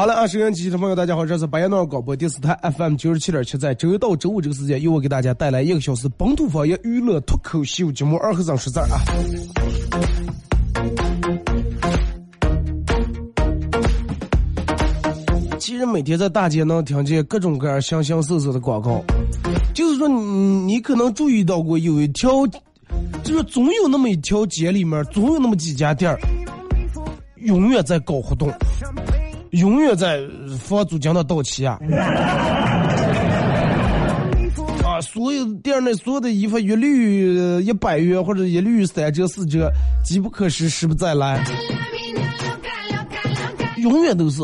好了，啊，收音机前的朋友，大家好，这是白彦淖尔广播电视台 FM 九十七点七，在周一到周五这个时间，由我给大家带来一个小时本土方言娱乐脱口秀节目《二和尚说事儿》啊。其实每天在大街能听见各种各样形形色色的广告，就是说你你可能注意到过有一条，就是总有那么一条街里面，总有那么几家店儿，永远在搞活动。永远在房租将到到期啊！啊，所有店内所有的衣服一律一百元或者一律三折四折，机不可失，失不再来。永远都是，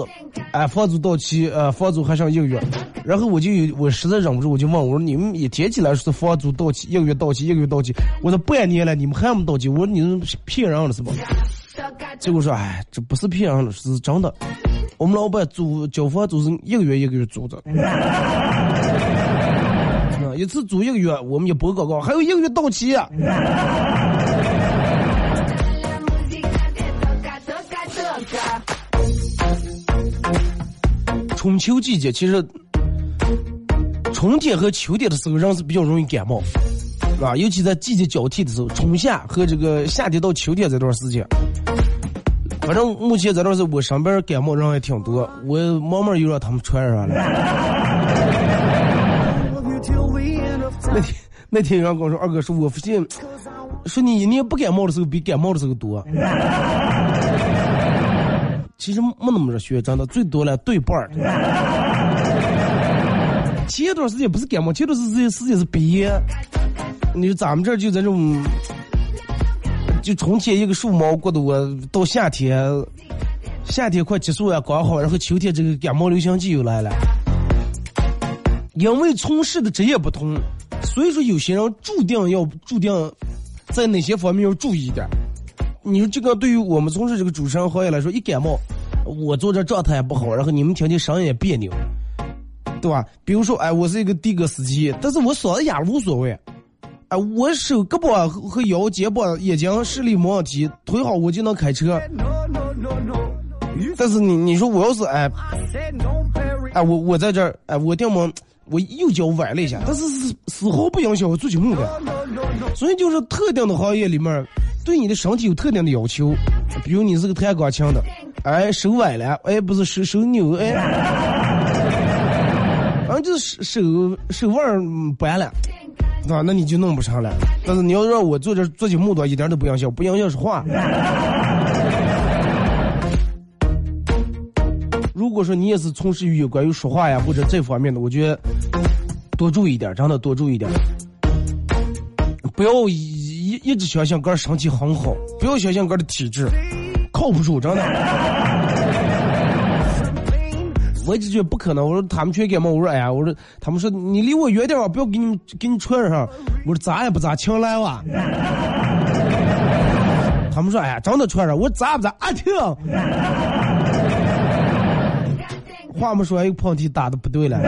哎，房租到期，呃，房租还剩一个月，然后我就有我实在忍不住，我就问我说：“你们一天起来说房租到期，一个月到期，一个月到期，我说半年了，你们还没到期？我说你们骗人了是吧？”结果说：“哎，这不是骗人了，是真的。我们老板租交房租是一个月一个月租的，啊，一次租一个月，我们也播广告，还有一个月到期啊。”春秋季节，其实春天和秋天的时候，人是比较容易感冒，是吧？尤其在季节交替的时候，春夏和这个夏天到秋天这段时间，反正目前这是我身边感冒人也挺多，我慢慢又让他们传染了。那天那天有人跟我说，二哥说，我发现，说你一年不感冒的时候比感冒的时候多。其实没那么热血，真的最多了对半儿。前段时间不是感冒，前段时间是鼻炎。你说咱们这儿就这种，就春天一个树毛过的我到夏天，夏天快结束了刚好，然后秋天这个感冒流行季又来了。因为从事的职业不同，所以说有些人注定要注定在哪些方面要注意一点。你说这个对于我们从事这个主持人行业来说，一感冒，我坐这状态也不好，然后你们听见声音也别扭，对吧？比如说，哎，我是一个的哥司机，但是我嗓子哑无所谓，哎，我手胳膊和腰、肩膀、眼睛视力没问题，腿好我就能开车。但是你你说我要是哎哎我我在这儿哎我掉么我右脚崴了一下，但是丝丝毫不影响我做节目的。所以就是特定的行业里面，对你的身体有特定的要求，比如你是个弹钢琴的，哎手崴了，哎不是手手扭，哎，反正就是手手腕掰了。啊，那你就弄不成了。但是你要让我做这做节目的话，一点都不影响，不影响说话。如果说你也是从事于有关于说话呀或者这方面的，我觉得多注意点，真的多注意点。不要一一直相信个儿身体很好，不要相信个儿的体质，靠不住，真的。我一直觉不可能，我说他们全感冒，我说哎呀，我说他们说你离我远点啊，不要给你们给你传染上。我说咋也不咋请来哇。他们说哎呀，真的传上，我说咋不咋啊听。话没说完，又碰题打的不对了。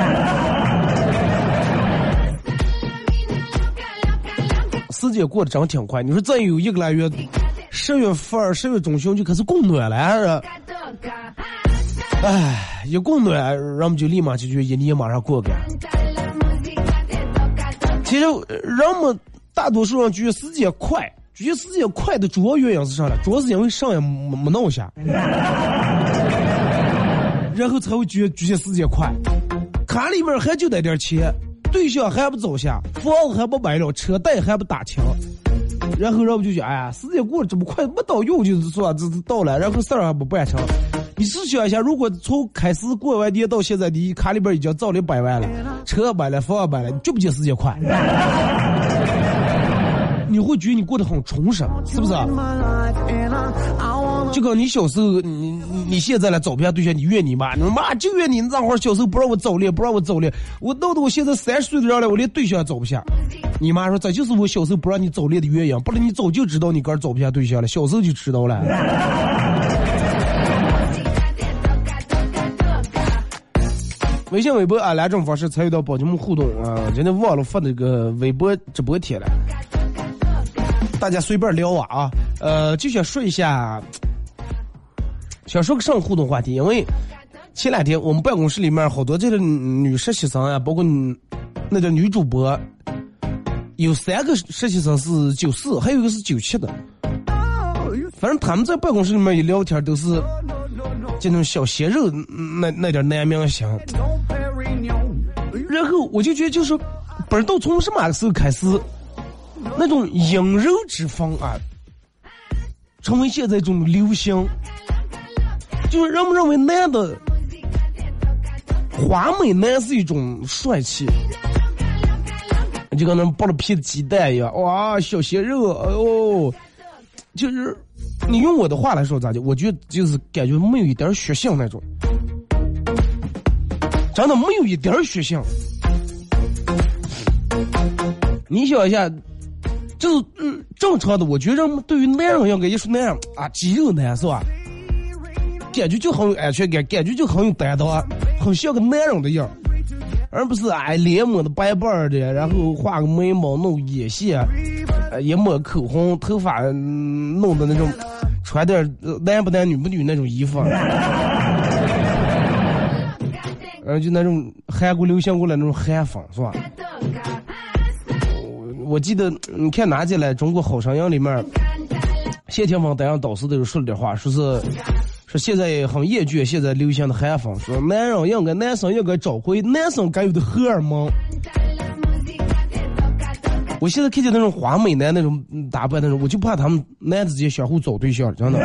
时间过得真挺快，你说再有一个来月，十月份、十月中旬就开始供暖了，还是？哎，一供暖，人们就立马就觉得一年马上过去。其实人们大多数人觉得时间快，觉得时间快的主要原因是啥呢？主要是因为上也没没弄下，然后才会觉得觉得时间快。卡里面还就那点钱，对象还不找下，房子还不买了，车贷还不打清，然后人们就觉得，哎呀，时间过得这么快，没到用就是说这这到了，然后事儿还不办成。你试想一下，如果从开始过完年到现在，你卡里边已经造了百万了，车买了，房买了，你觉不觉得时间快？你会觉得你过得很充实，是不是就跟你小时候，你你你现在来找不下对象，你怨你妈，你说妈就怨你那会儿小时候不让我早恋，不让我早恋，我闹得我现在三十岁的人了，我连对象也找不下。你妈说这就是我小时候不让你早恋的原因，不然你早就知道你哥找不下对象了，小时候就知道了。微信、微博啊两种方式参与到宝节目互动啊，今天忘了发那个微博直播贴了，大家随便聊啊啊，呃，就想说一下。想说个上互动话题，因为前两天我们办公室里面好多这个女实习生啊，包括那个女主播，有三个实习生是九四，还有一个是九七的。反正他们在办公室里面一聊天都是这种小鲜肉那那点男明星，然后我就觉得就是不知道从什么时候开始，那种阴柔之风啊，成为现在一种流行。就是人们认为男的花美男是一种帅气，就跟那剥了皮的鸡蛋一样，哇，小鲜肉，哎呦，就是你用我的话来说咋的？我觉就是感觉没有一点血性那种，真的没有一点血性。你想一下，就是嗯正常的，我觉得对于男人应该也是那样啊，肌肉男是吧？感觉就很有安全感，感觉就很有担当，很像个男人的样，而不是哎脸抹的白白的，然后画个眉毛、弄眼线，也抹口红，头发、弄的那种，穿点男不男女不女那种衣服，然后就那种韩国流行过来那种韩风是吧？我记得你看哪集来《中国好声音》里面，谢霆锋当上导师的时候说了点话，说是说现在很厌倦现在流行的韩风，说男人应该男生应该找回男生该有的荷尔蒙。我现在看见那种花美男那种打扮那种，我就怕他们男之间相互找对象，真的。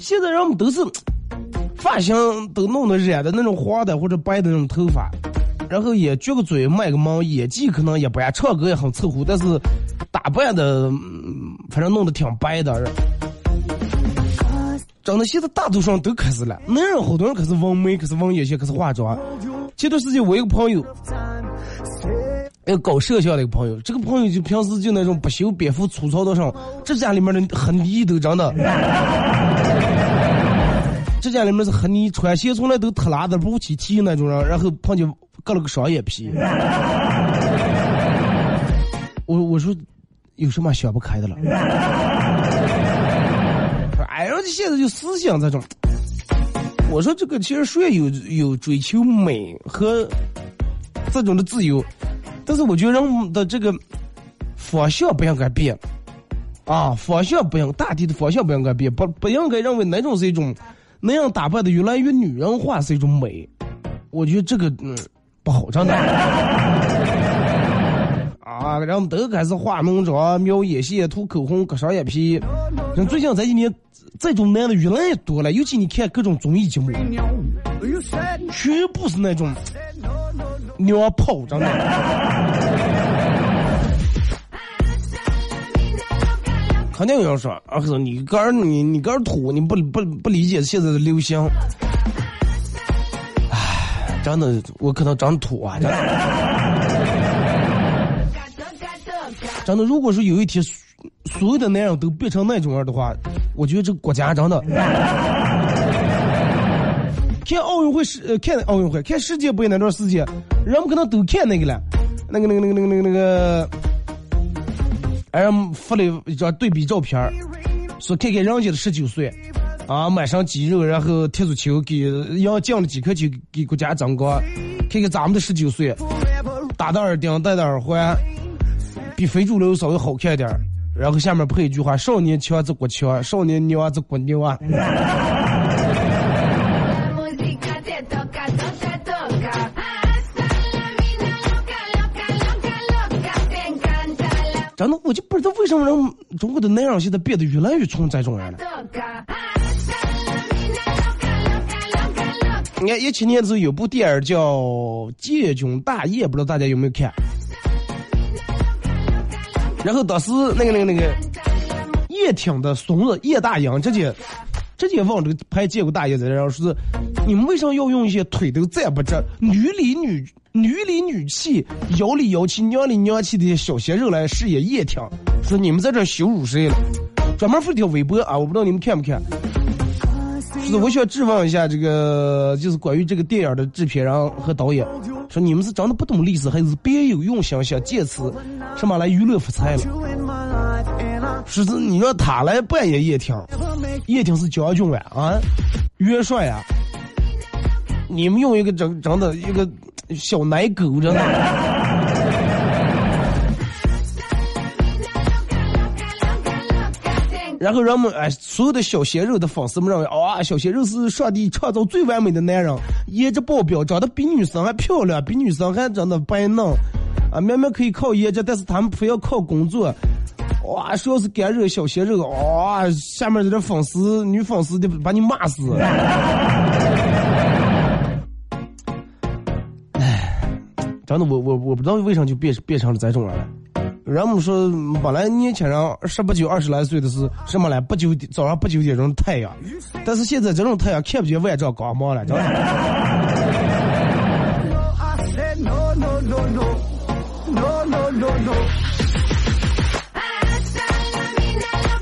现在人们都是发型都弄得染的那种黄的或者白的那种头发，然后也撅个嘴卖个萌，演技可能也不爱，唱歌也很凑合，但是打扮的，反正弄得挺白的。真的，现在大多数人都开始了，男人好多人开始纹眉，开始纹眼线，开始化妆。前段时间我一个朋友，一个搞摄像的一个朋友，这个朋友就平时就那种不修边幅、粗糙到上，指甲里面的黑泥都真的，指甲里面是黑泥，穿鞋从来都特拉的不起蹄那种人，然后碰见割了个双眼皮。我我说有什么想不开的了？哎，人家现在就思想这种。我说这个其实谁有有追求美和这种的自由，但是我觉得人的这个方向不应该变，啊，方向不应大体的方向不应该变，不不应该认为那种是一种那样打扮的越来越女人化是一种美，我觉得这个嗯不好，真的。啊，然后都开始化浓妆、描眼线、涂口红、割双眼皮。人最近这几年，这种男的越来越多了，尤其你看各种综艺节目，全部是那种娘炮，真的。肯定有人说，二哥，你个儿你你个儿土，你不不不理解现在的流行。唉，真的，我可能长土啊，真的。真的，如果说有一天所有的男人都变成那种样的话，我觉得这个国家真的。看奥运会是，呃，看奥运会，看世界杯那段时间，人们可能都看那个了，那个那个那个那个那个那个，哎，发了一张对比照片儿，说看看人家的十九岁，啊，满身肌肉，然后踢足球给赢进了几颗球给国家争光，看看咱们的十九岁，打的耳钉，戴的耳环。比非主流稍微好看点儿，然后下面配一句话：少年强则国强，少年牛啊则国牛啊。真的，我就不知道为什么人中国的男人现在变得越来越冲这种人了。你看一七年的时候有部电影叫《建军大业》，不知道大家有没有看？然后当时那个那个那个叶挺的孙子叶大鹰直接直接往这个拍建国大业在这儿说是，你们为啥要用一些腿都站不直、女里女女里女气、腰里腰气、娘里娘气的小鲜肉来饰演叶挺？说你们在这羞辱谁了？专门发条微博啊，我不知道你们看不看。是我想质问一下这个，就是关于这个电影的制片人和导演，说你们是真的不懂历史，还是别有用心，想借此什么来娱乐发财了？是是你让他来扮演叶挺，叶挺是将军啊，啊，元帅啊，你们用一个整整的一个小奶狗，真的。然后人们哎，所有的小鲜肉的粉丝们认为，啊，小鲜肉是上帝创造最完美的男人，颜值爆表，长得比女生还漂亮，比女生还长得白嫩，啊，明明可以靠颜值，但是他们非要靠工作，哇，说要是干热小鲜肉，哇，下面的这粉丝女粉丝得把你骂死。哎，真的，我我我不知道为啥就变变成了这种人了。人们说，本来年轻人十八九、二十来岁的是什么来？不九点早上不九点钟太阳，但是现在这种太阳看不见万丈光芒了，知道吗？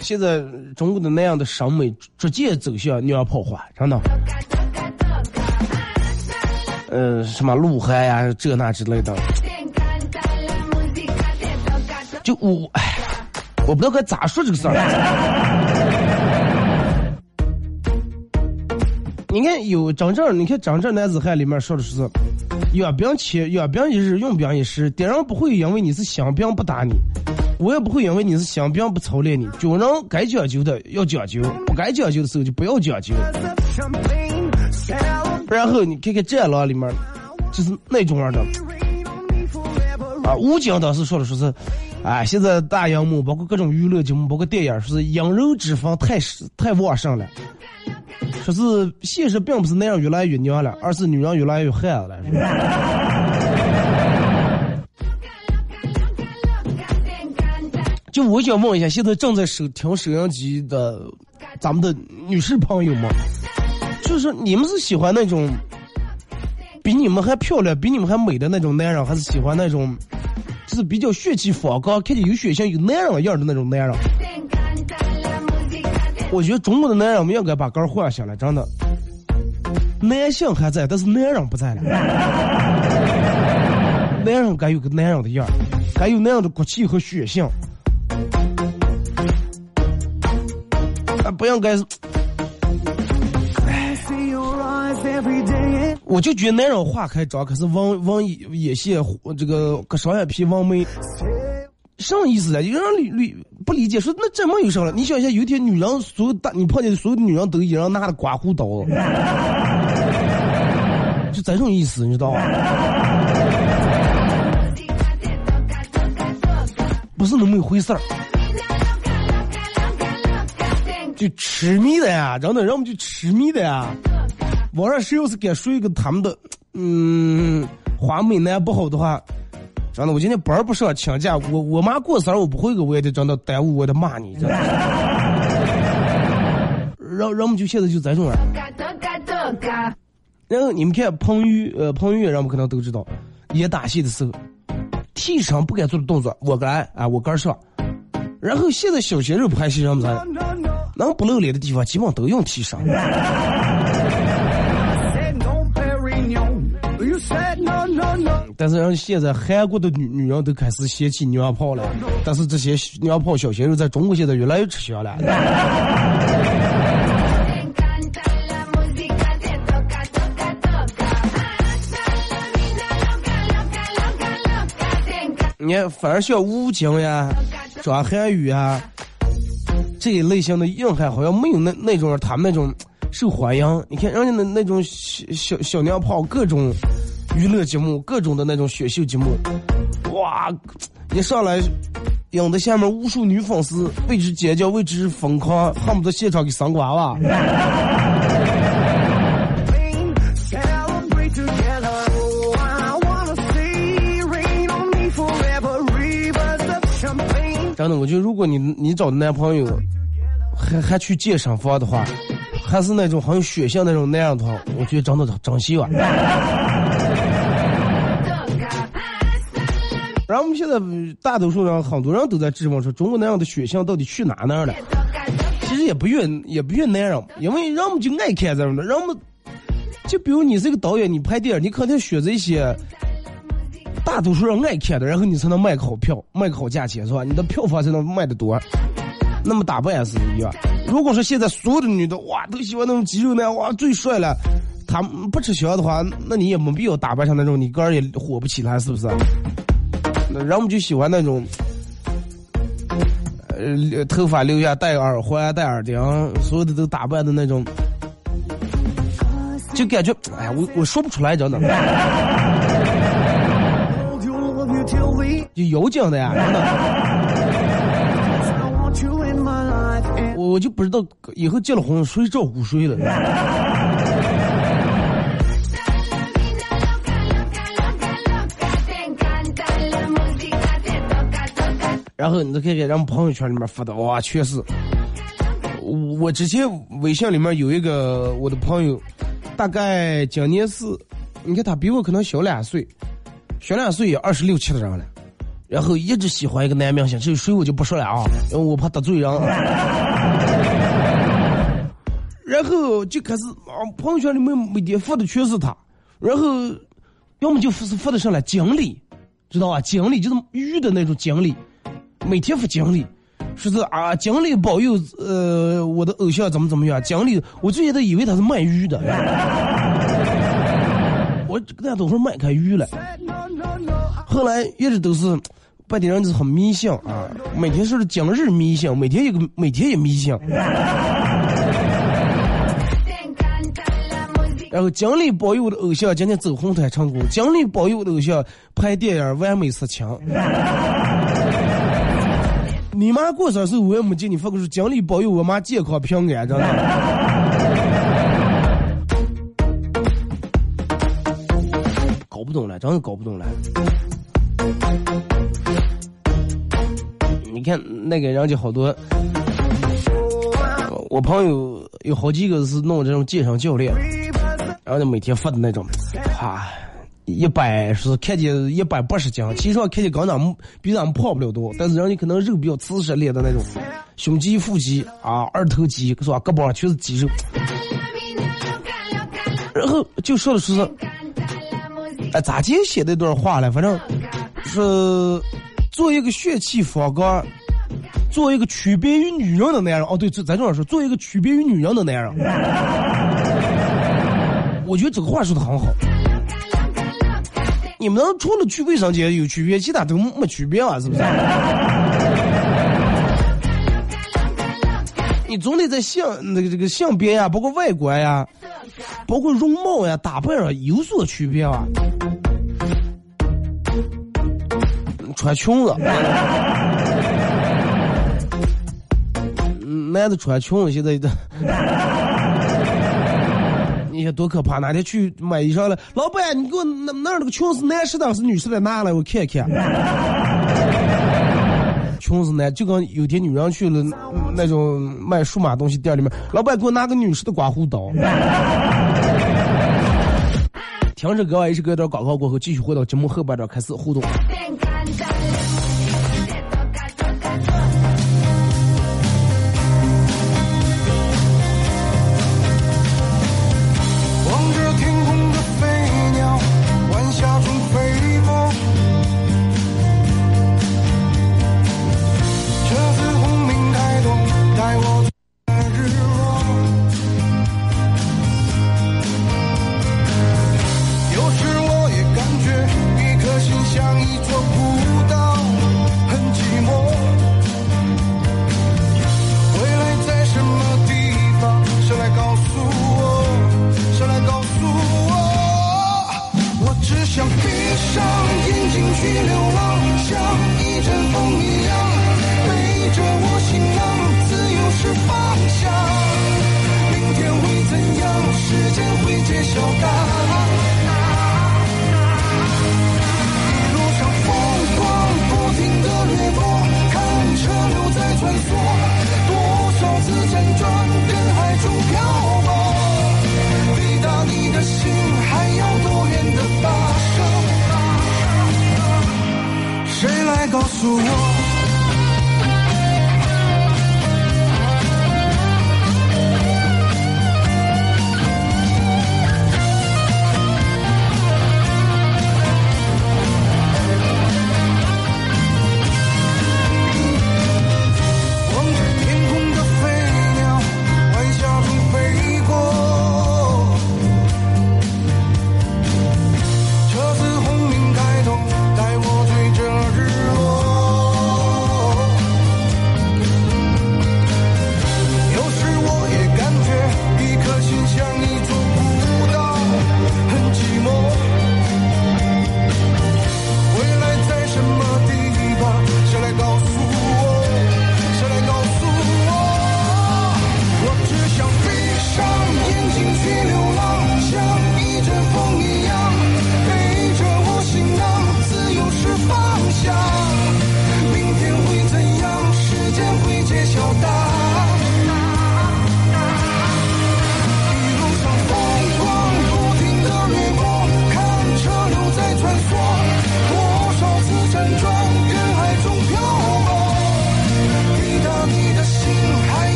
现在中国的那样的审美逐渐走向娘炮化，真的。呃，什么鹿晗呀，这那之类的。就我，哎，我不知道该咋说这个事儿。你看有真正，你看真正男子汉里面说的是，养兵千，养兵一日，用兵一时。敌人不会因为你是新兵不打你，我也不会因为你是新兵不操练你。军人该讲究的要讲究，不该讲究的时候就不要讲究。然后你看看战狼里面，就是那种样的。啊，吴京当时说的说是。哎！现在大荧幕，包括各种娱乐节目，包括电影，说是羊肉脂肪太太旺盛了。说是现实并不是男人越来越娘了，而是女人越来越汉子了。就我想问一下，现在正在收听收音机的咱们的女士朋友们，就是你们是喜欢那种比你们还漂亮、比你们还美的那种男人，还是喜欢那种？是比较血气方刚、看见有血性、有男人样的那种男人？我觉得中国的男人我们应该把杆儿换下来，真的。男性还在，但是男人不在了。男人该有个男人的样，该有那样的骨气和血性。啊，不应该我就觉得男人话开妆，可是往往眼线这个割双眼皮往眉，什意思啊？有人理理不理解，说那这么有啥了？你想一下，有一天女人所有大，你碰见所有的女人都一人拿着刮胡刀，就这种意思，你知道吧？不是那么一回事儿，就痴迷的呀，真的，人们就痴迷的呀。网上谁要是敢说一个他们的，嗯，花美男不好的话，真的，我今天班不上，请假，我我妈过生日我不会个，我也得真的耽误，我得骂你，真的。然后人们就现在就这种人，然后你们看彭于呃彭于晏，人们可能都知道，演打戏的时候，替身不该做的动作，我来啊，我跟上。然后现在小鲜肉拍戏，人们咋 No, no. 能不露脸的地方，基本都用替身。但是人现在韩国的女女人都开始嫌弃娘炮了，但是这些娘炮小鲜肉在中国现在越来越吃香了。你看，反而像吴京呀、张涵予啊这一类型的硬汉，好像没有那那种他们那种受欢迎。你看人家那那种小小小娘炮，各种娱乐节目，各种的那种选秀节目，哇，一上来。引得下面无数女粉丝为之尖叫，为之疯狂，恨不得现场给生个娃娃。Oh. 真的，我觉得如果你你找的男朋友还还去健身房的话，还是那种很有血性那种那样的话，我觉得真的珍惜啊。然后我们现在大多数人，很多人都在质问说，中国男人的血性到底去哪哪了？其实也不怨也不怨男人，因为人们就爱看这种的，人们就比如你是个导演，你拍电影，你肯定选择一些大多数人爱看的，然后你才能卖个好票，卖个好价钱，是吧？你的票房才能卖得多。那么打扮也是一样。如果说现在所有的女的哇都喜欢那种肌肉男，哇最帅了，他们不吃香的话，那你也没必要打扮成那种，你个人也火不起来，是不是？那人们就喜欢那种，呃，头发留下戴耳环、戴耳钉，所有的都打扮的那种，就感觉，哎呀，我我说不出来，真的，Hold you, love you till we. 就有劲的呀，真的。我我就不知道以后结了婚谁照顾谁了。然后你再看看人们朋友圈里面发的，哇，确实。我之前微信里面有一个我的朋友，大概今年是，你看他比我可能小两岁，小两岁也二十六七的人了，然后一直喜欢一个男明星，至于谁我就不说了啊，因为我怕得罪人。然后就开始啊，朋友圈里面每天发的全是他，然后要么就是发的上来经理，知道吧？经理就是鱼的那种经理，每天发经理，说是啊，经理保佑呃我的偶像怎么怎么样，经理我最近都以为他是卖鱼的，我跟大家都说卖开鱼了，后来一直都是。本地人就是很迷信啊，每天说是今日迷信，每天一个每天也迷信。然后奖励保佑我的偶像今天走红毯成功，奖励保佑我的偶像拍电影完美杀青。你妈过生日我也没见你发过说奖励保佑我妈健康平安，真的。搞不懂了，真的搞不懂了。你看那个人家好多，我朋友有好几个是弄这种健身教练，然后就每天发的那种，啊，一百是看见一百八十斤，其实上看见跟咱们比咱们胖不了多，但是人家可能肉比较瓷实练的那种，胸肌、腹肌啊、二头肌是吧？胳膊上全是肌肉，然后就说的是，哎，咋就写那段话了？反正是做一个血气方刚，做一个区别于女人的男人。哦，对，咱这样说，做一个区别于女人的男人。我觉得这个话说的很好。你们除了去卫生间有区别，其他都没区别啊，是不是？你总得在相那个这个性别呀，包括外观呀，包括容貌呀、打扮上有所区别啊。穿裙子，嗯男的穿裙子现在的。多可怕！哪天去买衣裳了，老板，你给我那那那个裙子男士的还是女士的？拿来我看看。裙子男就跟有天女人去了那种卖数码东西店里面，老板给我拿个女士的刮胡刀。听着歌，一首歌段广告过后，继续回到节目后半段开始互动。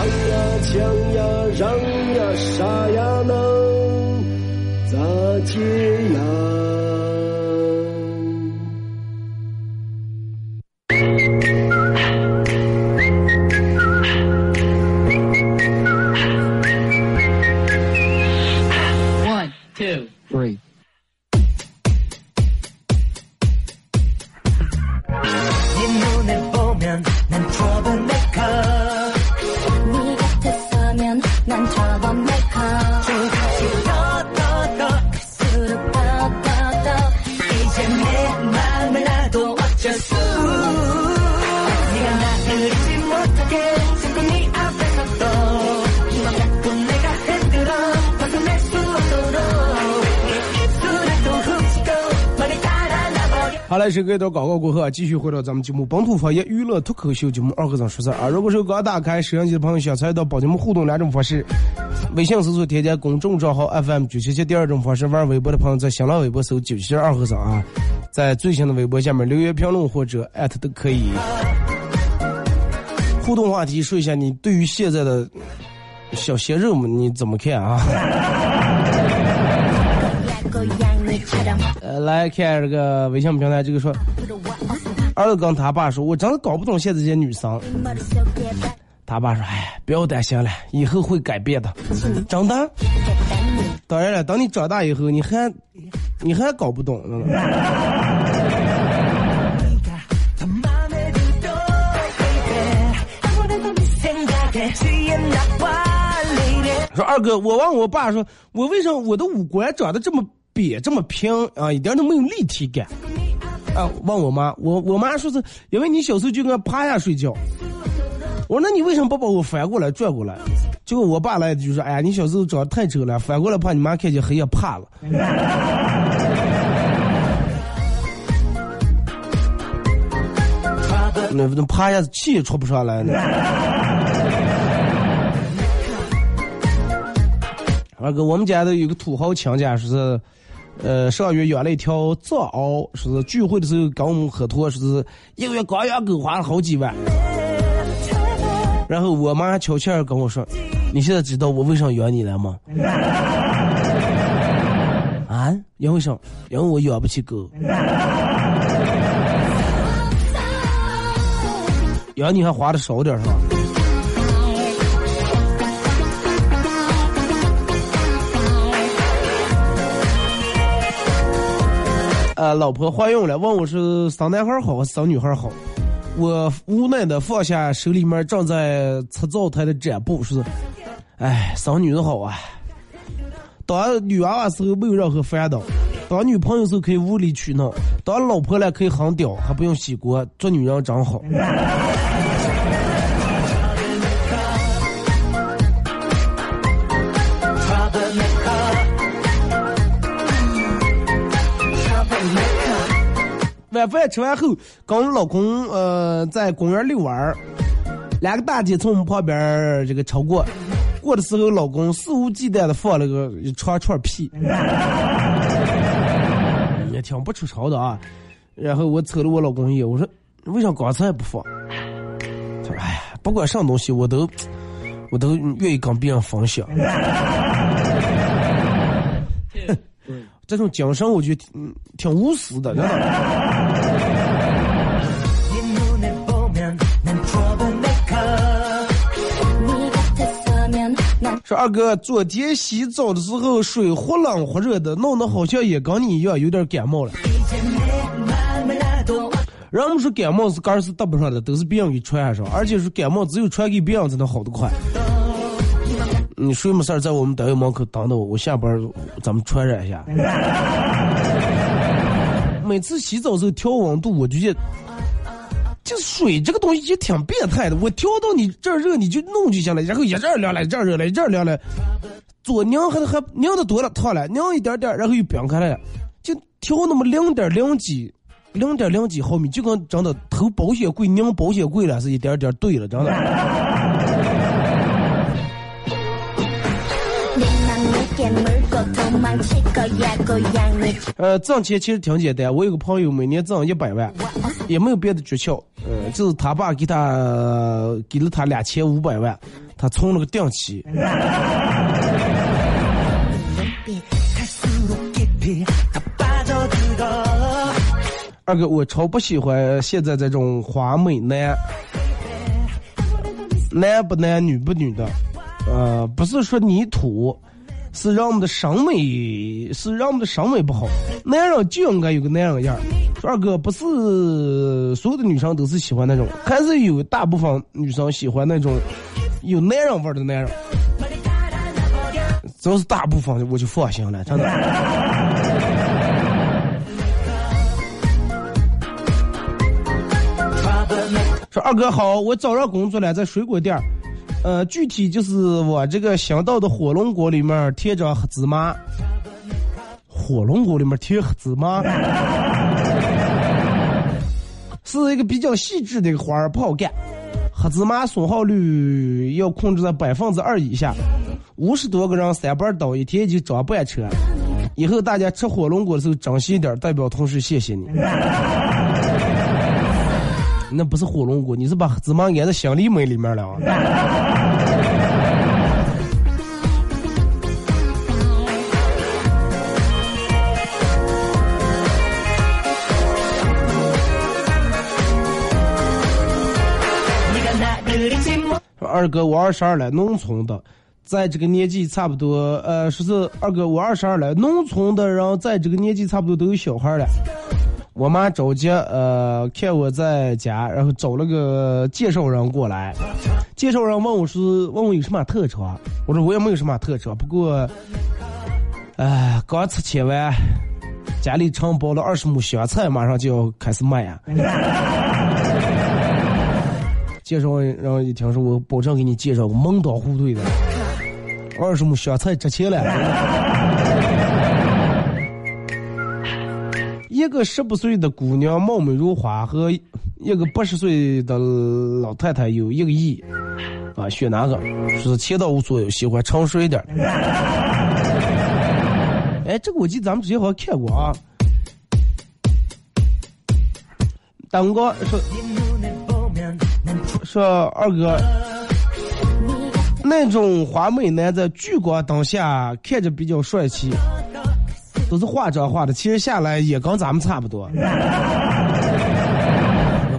唱呀抢呀嚷呀杀呀能咋接呀？好嘞，是隔一段广告过后啊，继续回到咱们节目本土方言娱乐脱口秀节目二和尚说事儿啊。如果是刚打开摄像机的朋友，想参与到帮节目互动两种方式：微信搜索添加公众账号 FM 九七七；第二种方式，玩微博的朋友在新浪微博搜九七二和尚啊，在最新的微博下面留言评论或者艾特都可以。互动话题说一下你对于现在的小鲜肉们你怎么看啊？来看这个微信平台，这个说，儿子跟他爸说，我真的搞不懂现在这些女生。他爸说，哎，不要担心了，以后会改变的，真的。当然了，等你长大以后，你还，你还搞不懂呢。说二哥，我问我爸说，我为什么我的五官长得这么？瘪这么平啊，一点都没有立体感？啊，问我妈，我我妈说是因为你小时候就跟趴下睡觉。我说那你为什么不把我翻过来转过来？结果我爸来就说，哎呀，你小时候长得太丑了，翻过来怕你妈看见黑夜怕了。那那趴下气也出不上来呢。二哥，我们家的有个土豪强家，说是，呃，上月养了一条藏獒，说是聚会的时候跟我们喝托，说是一个月光养狗花了好几万。然后我妈悄悄跟我说：“你现在知道我为啥养你了吗？” 啊？因为啥？因为我养不起狗。养你还花的少点是吧？呃，老婆怀孕了，问我是生男孩好还是生女孩好？我无奈的放下手里面正在吃灶台的展布，说，哎，生女人好啊。当女娃娃时候没有任何烦恼，当女朋友时候可以无理取闹，当老婆了可以很屌，还不用洗锅，做女人真好。晚饭吃完后，跟我老公呃在公园遛弯儿，两个大姐从我们旁边这个超过，过的时候，老公肆无忌惮的放了个一长串屁，也挺不出潮的啊。然后我瞅了我老公一眼，我说为啥刚才不放？他说哎呀，不管什么东西我都我都愿意跟别人分享。这种精神我觉得挺挺无私的知道吧说二哥昨天洗澡的时候水忽冷忽热的弄得好像也跟你一样有点感冒了。人们说感冒是肝是搭不上的都是病给传染上而且是感冒只有传给病才能好得快。你谁没事儿在我们单位门口等等我，我下班儿咱们传染一下。每次洗澡时候调温度，我就觉得，这水这个东西也挺变态的。我调到你这儿热，你就弄就行了，然后一阵儿凉了，一阵儿热了，一阵儿凉了。左拧还还拧的多了，烫了，拧一点点，然后又冰开了，就调那么零点零几，零点零几毫米，就跟真的投保险柜拧保险柜了是一点点对了，真的。呃挣钱其实挺简单我有个朋友每年挣一百万也没有别的诀窍呃就是他爸给他给了他两千五百万他充了个定期。二哥我超不喜欢现在这种花美男男不男女不女的呃不是说你土是让我们的审美是让我们的审美不好。男人就应该有个男人样儿。说二哥，不是所有的女生都是喜欢那种，还是有大部分女生喜欢那种有男人味儿的男人。只要是大部分，我就放心了，真的。说二哥好，我找着工作了，在水果店儿，呃，具体就是我这个想到的火龙果里面贴着黑芝麻，火龙果里面贴黑芝麻，是一个比较细致的一个活儿，不好干。黑芝麻损耗率要控制在百分之二以下，五十多个人三班倒，一天就装半车。以后大家吃火龙果的时候珍惜一点，代表同事谢谢你。那不是火龙果，你是把芝麻安在香梨梅里面了啊！二哥，我二十二了，农村的，在这个年纪差不多，呃，说是二哥，我二十二了，农村的人在这个年纪差不多都有小孩了。我妈着急，呃，看我在家，然后找了个介绍人过来。介绍人问我是问我有什么特长，我说我也没有什么特长，不过，哎，刚吃千完，家里承包了二十亩香菜，马上就要开始卖呀。介绍人一听说，我保证给你介绍个门当户对的，二十亩香菜值钱了。一个十八岁的姑娘貌美如花，和一个八十岁的老太太有一个亿，啊，选哪个？说是钱倒无所谓，喜欢成熟一点。哎，这个我记得咱们之前好像看过啊。当哥说说二哥，那种花美男在聚光灯下看着比较帅气。都是化妆化的，其实下来也跟咱们差不多。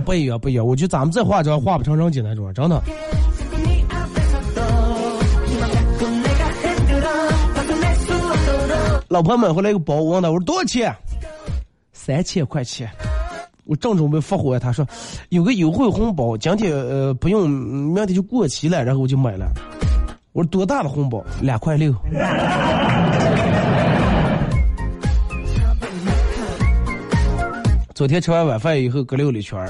不一样，不一样。我觉得咱们这化妆化不成人家那种，真的。老婆买回来一个包，我问他我说多少钱？三千块钱。我正准备发火，他说有个优惠红包，今天呃不用，明天就过期了，然后我就买了。我说多大的红包？两块六。昨天吃完晚饭以后，搁溜了一圈，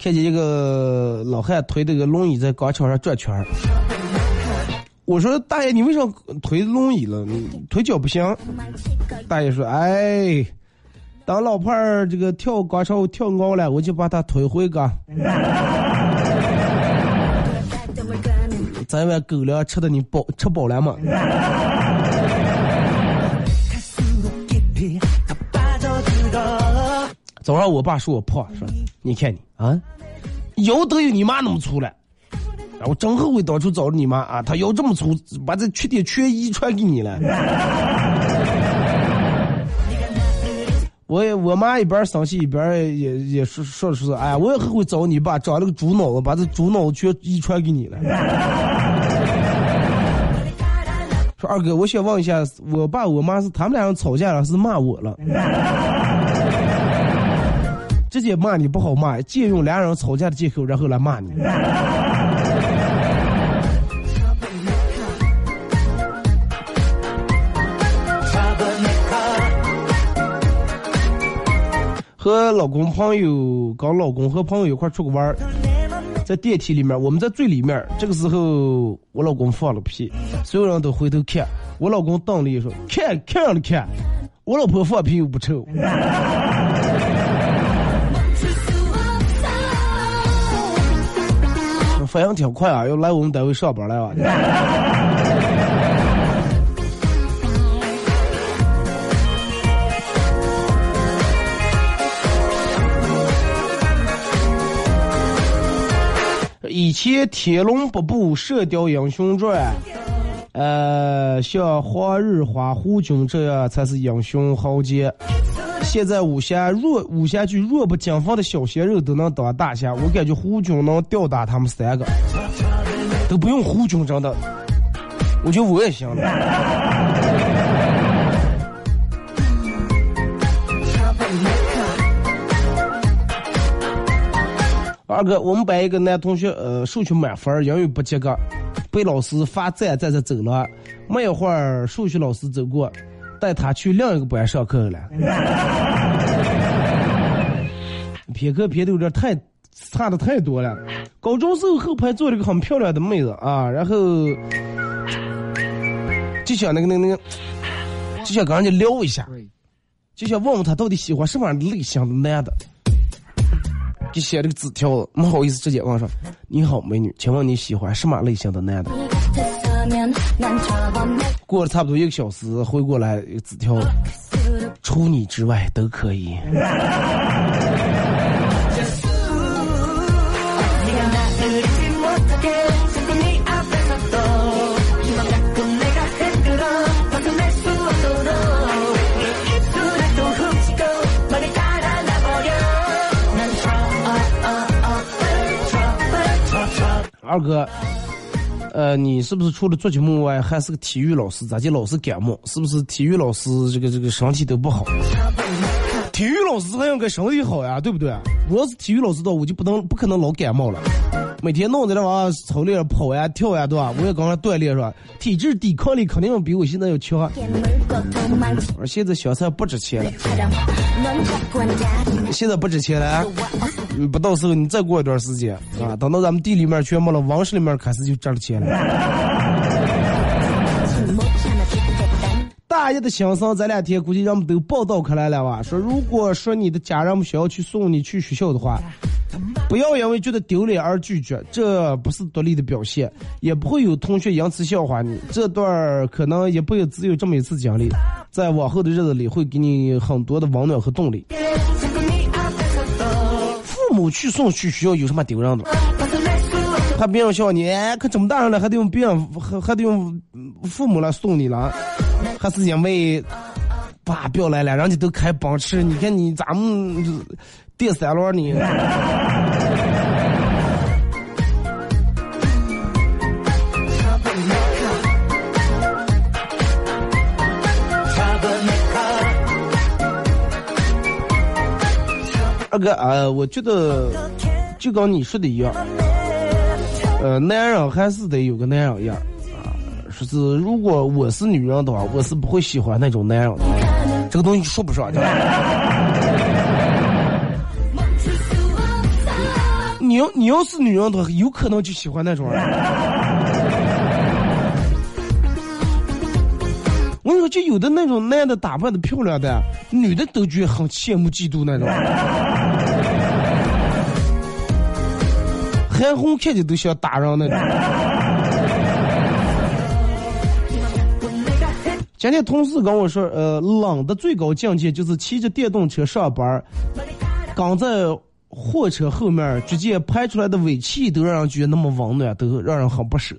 看见一个老汉推这个轮椅在广场上转圈。我说：“大爷，你为啥推轮椅了？你腿脚不行？”大爷说：“哎，当老伴儿这个跳广场舞跳高了，我就把他推回个。咱碗狗粮吃的你饱吃饱了吗？”早上我爸说我胖，说你看你啊，腰都有你妈那么粗了。然后真后悔当初找你妈啊，她腰这么粗，把这缺点全遗传给你了。我也我妈一边生气一边也也说说说，哎，我也后悔找你爸，长了个猪脑子，把这猪脑子全遗传给你了。说二哥，我想问一下，我爸我妈是他们俩人吵架了，还是骂我了？直接骂你不好骂，借用两人吵架的借口，然后来骂你。和老公朋友，跟老公和朋友一块出去玩，在电梯里面，我们在最里面，这个时候我老公放了屁，所有人都回头看，我老公瞪了一说：“看看了看，我老婆放屁又不臭。”反应挺快啊，要来我们单位上班来了。以前《天龙八部》《射雕英雄传》，呃，像黄日华、胡军这样才是英雄豪杰。现在武侠弱武侠剧弱不禁风的小鲜肉都能当大侠，我感觉胡军能吊打他们三个，都不用胡军真的，我觉得我也行了。二哥，我们班一个男同学，呃，数学满分，英语不及格，被老师罚站站着走了。没一会儿，数学老师走过，带他去另一个班上课了。偏科偏的有点太差的太多了。高中时候后排坐了个很漂亮的妹子啊，然后就想那个那个那个，就想跟人家聊一下，就想问问他到底喜欢什么样的类型的男的。就写了个纸条，没好意思直接问说：“你好，美女，请问你喜欢什么类型的男的？”过了差不多一个小时，回过来一个纸条，除你之外都可以。二哥，呃，你是不是除了做节目外，还是个体育老师？咋就老是感冒？是不是体育老师这个这个身体都不好？体育老师还应该身体好呀，对不对？我要是体育老师的，我就不能不可能老感冒了。每天弄在那玩意操练跑呀跳呀，对吧？我也刚才锻炼是吧？体质抵抗力肯定比我现在要强。现在小菜不值钱了，现在不值钱了，不到时候你再过一段时间啊，等到咱们地里面全没了，王室里面开始就值了钱了。大爷的心声，这两天估计人们都报道开来了吧？说如果说你的家人们想要去送你去学校的话，不要因为觉得丢脸而拒绝，这不是独立的表现，也不会有同学因此笑话你。这段可能也不会只有这么一次经历，在往后的日子里会给你很多的温暖和动力。父母去送去学校有什么丢人的？还别人笑你，哎，可这么大人了，还得用别人还还得用父母来送你了，还是因为爸不要来了，人家都开奔驰，你看你咱们电三轮呢？二哥啊，我觉得就跟你说的一样。呃，男人还是得有个男人样啊。说是如果我是女人的话，我是不会喜欢那种男人的。这个东西说不上。你要你要是女人的话，有可能就喜欢那种人。就有的那种男的打扮的漂亮的，女的都觉得很羡慕嫉妒那种。韩红看见都想打人那种。今天同事跟我说，呃，冷的最高境界就是骑着电动车上班，刚在货车后面，直接排出来的尾气都让人觉得那么温暖，都让人很不舍。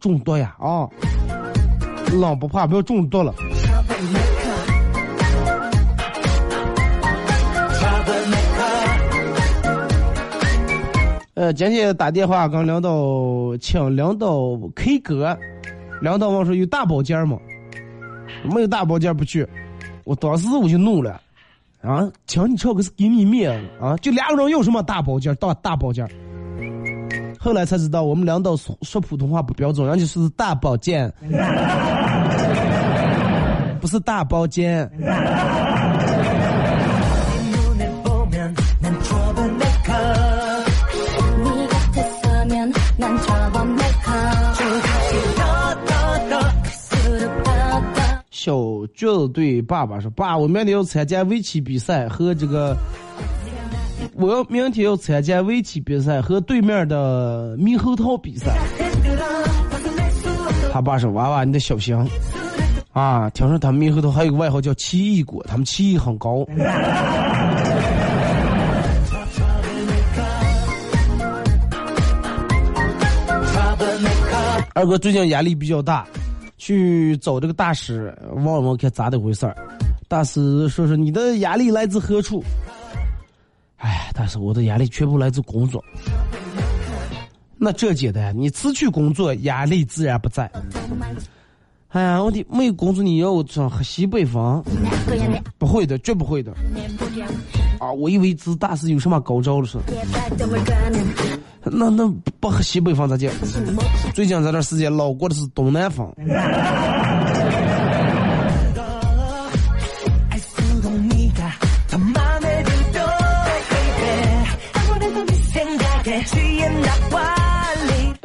中毒呀啊！冷不怕，不要中毒了。呃，今天打电话跟领导请领导 K 歌，领导问说有大包间吗？没有大包间不去。我当时我就怒了，啊，请你唱歌是给你面子啊，就两个人要什么大包间大大包间？后来才知道我们两道说普通话不标准而且是大保健。不是大包间。小舅子对爸爸说爸我明天要参加围棋比赛和这个我要明天要参加围棋比赛和对面的猕猴桃比赛。”他爸说：“娃娃，你得小心啊！听说他们猕猴桃还有个外号叫奇异果，他们奇异很高。”二哥最近压力比较大，去找这个大师问问看咋的回事儿。大师说说你的压力来自何处？但是，我的压力全部来自工作。那这简单，你辞去工作，压力自然不在。哎呀，我的没有工作，你要我上喝西北风？不会的，绝不会的。啊，我以为这大师有什么高招了是？那那不喝西北风咋讲？最近这段时间老过的是东南风。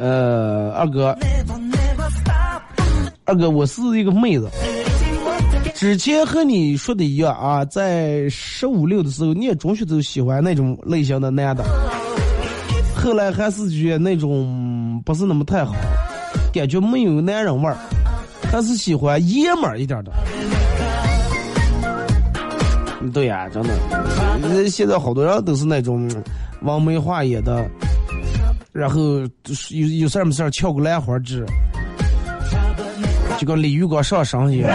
呃，二哥，二哥，我是一个妹子。之前和你说的一样啊，在十五六的时候，念中学都喜欢那种类型的男的。后来还是觉得那种不是那么太好，感觉没有男人味儿，还是喜欢爷们儿一点的。对呀，真的，现在好多人都是那种王梅化眼的，然后有有事儿没事儿翘个兰花指，就跟李玉刚上身一样。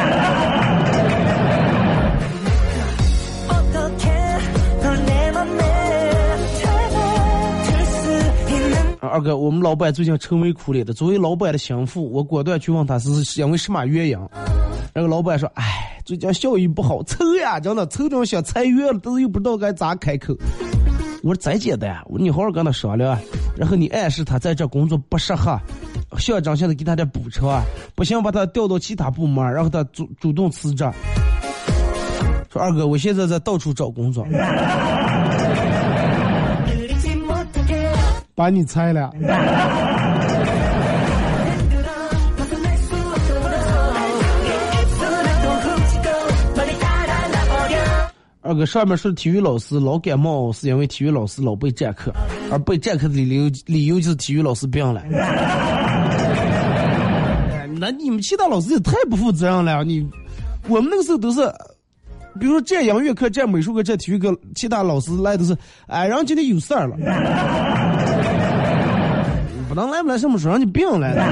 二哥，我们老板最近愁眉苦脸的。作为老板的心腹，我果断去问他是因为什么原因。那个老板说：“哎，最近效益不好，愁呀，真的愁成想裁员了，但是又不知道该咋开口。”我说：“再简单，我你好好跟他商量，然后你暗示他在这工作不适合，校长现在给他点补偿，不行把他调到其他部门，然后他主主动辞职。”说二哥，我现在在到处找工作。把你猜了。二哥，上面是体育老师老感冒，是因为体育老师老被占课，而被占课的理由理由就是体育老师病了。那你们其他老师也太不负责任了！你，我们那个时候都是，比如说占音乐课、占美术课、占体育课，其他老师来都是，哎，然后今天有事儿了。不能来不来什么说让你病来了？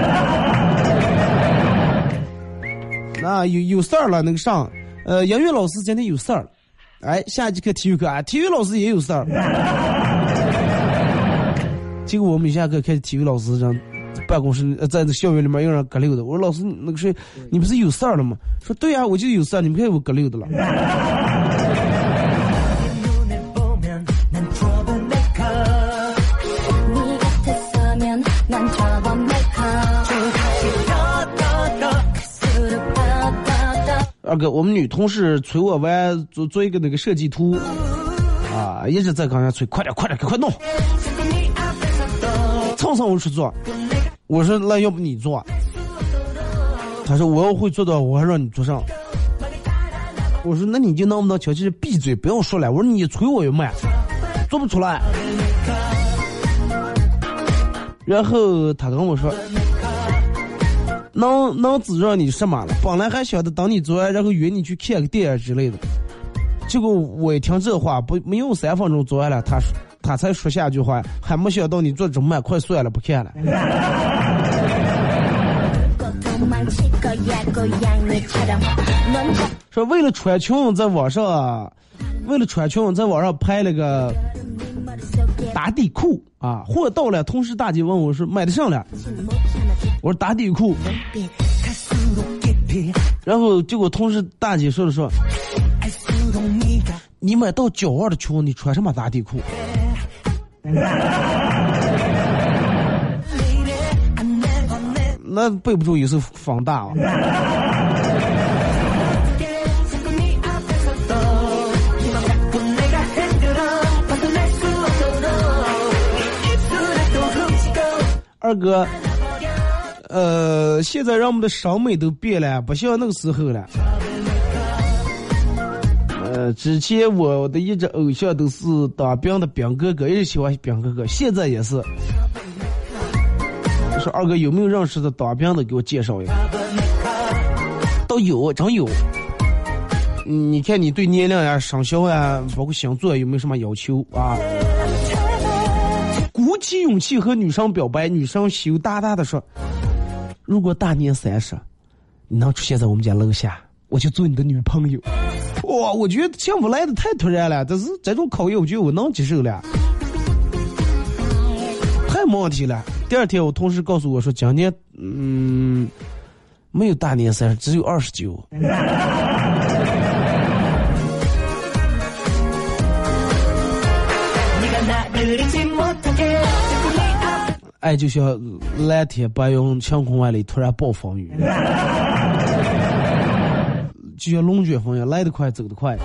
那有有事儿了，那个上，呃，英语老师今天有事儿，哎，下节课体育课啊，体育老师也有事儿。结果我们一下课，开始体育老师让办公室在那校园里面又让隔溜的。我说老师，那个谁，你不是有事儿了吗？说对呀，我就有事儿，你们看我隔溜的了。二哥，我们女同事催我玩做做一个那个设计图，啊，一直在跟人催，快点快点快弄，蹭蹭我去做，我说那要不你做，他说我要会做的，我还让你做上，我说那你就能不能悄悄闭嘴，不要说了，我说你催我又慢，做不出来，然后他跟我说。能能指着你什么了？本来还想着等你做完，然后约你去看个电影之类的。结果我一听这话，不没有三分钟做完了，他说他才说下句话，还没想到你做这么慢，快算了，不看了。说为了穿裙在网上，为了穿裙在网上拍了个打底裤啊，货到了，同事大姐问我说买的上了。我说打底裤，然后结果同事大姐说了说，你买到脚腕的裙，你穿什么打底裤？那背不住，有时候放大啊。二哥。呃，现在人们的审美都变了，不像那个时候了。呃，之前我的一直偶像都是当兵的兵哥哥，一直喜欢兵哥哥，现在也是。说二哥有没有认识的当兵的，给我介绍一下。都有，真有。你看你对年龄呀、生肖呀，包括星座有没有什么要求啊？起勇气和女生表白，女生羞答答的说：“如果大年三十，你能出现在我们家楼下，我就做你的女朋友。”哇，我觉得幸福来的太突然了，但是这种考验我觉得我能接受了，太没问题了。第二天我同事告诉我说，今年嗯没有大年三十，只有二十九。爱就像蓝天白云，晴空万里，突然暴风雨，就像龙卷风一样，来得快，走得快。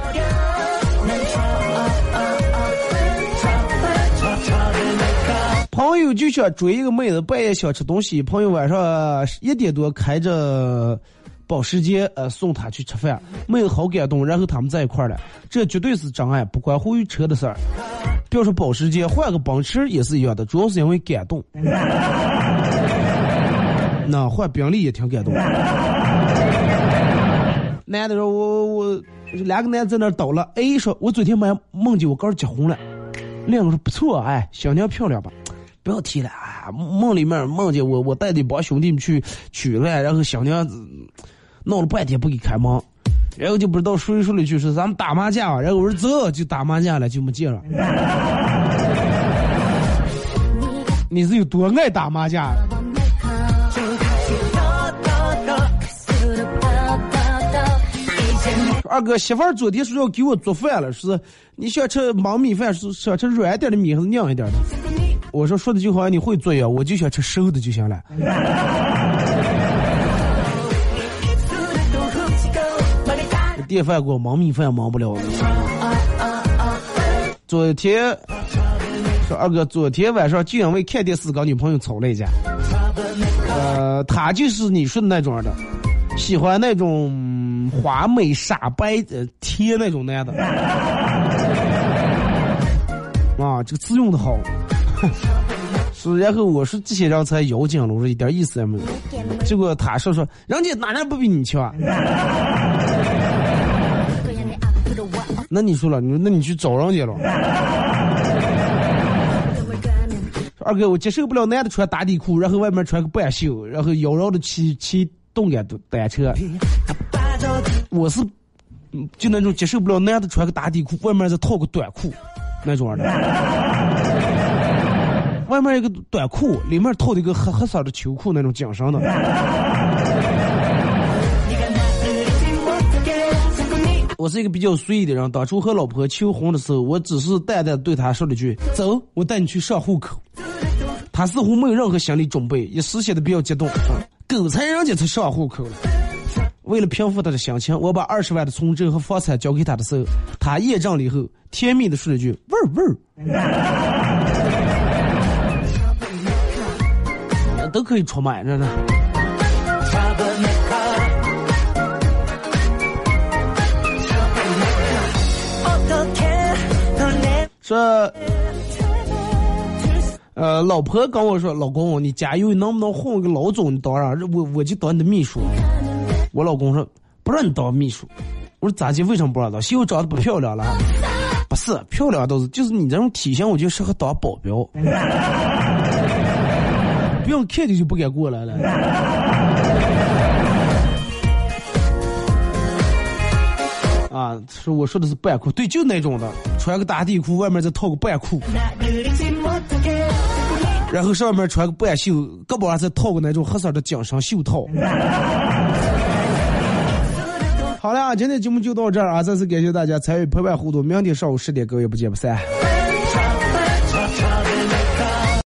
朋友就想追一个妹子，半夜想吃东西，朋友晚上一点多开着保时捷呃送她去吃饭，没有好感动，然后他们在一块儿了，这绝对是真爱，不关乎于车的事儿。别说保时捷，换个奔驰也是一样的，主要是因为感动。那换宾利也挺感动。男的说：“我我两个男的在那儿倒了。”A 说：“我昨天晚上梦见我哥结婚了。”另一个说：“不错，哎，小娘漂亮吧？不要提了啊！梦里面梦见我，我带着一帮兄弟们去取了，然后小娘子闹了半天不给开门，然后就不知道谁说了一句说咱们打麻将，然后我说走就打麻将了，就没见了。你是有多爱打麻将？二哥，媳妇儿昨天说要给我做饭了，是你想吃焖米饭，是想吃软一点的米还是硬一点的？我说说的就好像你会做一样，我就想吃熟的就行了。电饭锅忙米饭忙不了。昨天说二哥，昨天晚上就因为看电视跟女朋友吵了一架。呃，他就是你说的那种的，喜欢那种华美傻白呃甜那种男的。啊，这个字用的好。是，然后我说这些人才妖精了，我说一点意思也没有。结果他说说，人家哪人不比你强？那你说了，你说那你去找人家了。二哥，我接受不了男的穿打底裤，然后外面穿个半袖，然后妖娆的骑骑动感单车。我是就那种接受不了男的穿个打底裤，外面再套个短裤那种的。外面一个短裤，里面套的一个黑黑色的秋裤，那种紧身的。我是一个比较随意的人，当初和老婆求婚的时候，我只是淡淡对她说了句：“走，我带你去上户口。”她似乎没有任何心理准备，一时显得比较激动。狗才人家才上户口了。为了平复她的心情，我把二十万的存折和房产交给她的时候，她验证了以后，甜蜜的说了句：“味儿味儿。”都可以出卖着呢。说，呃，老婆跟我说，老公，你加油，能不能混个老总？你当然，我我就当你的秘书。我老公说，不让你当秘书。我说咋的？为什么不让当？媳妇长得不漂亮了？不是漂亮倒是，就是你这种体型，我就适合当保镖。不用看你就不敢过来了。啊，说我说的是半裤，对，就那种的，穿个打底裤，外面再套个半裤，然后上面穿个半袖，胳膊上再套个那种黑色的紧身袖套。好了，今天节目就到这儿啊！再次感谢大家参与陪伴互动，明天上午十点各位不见不散。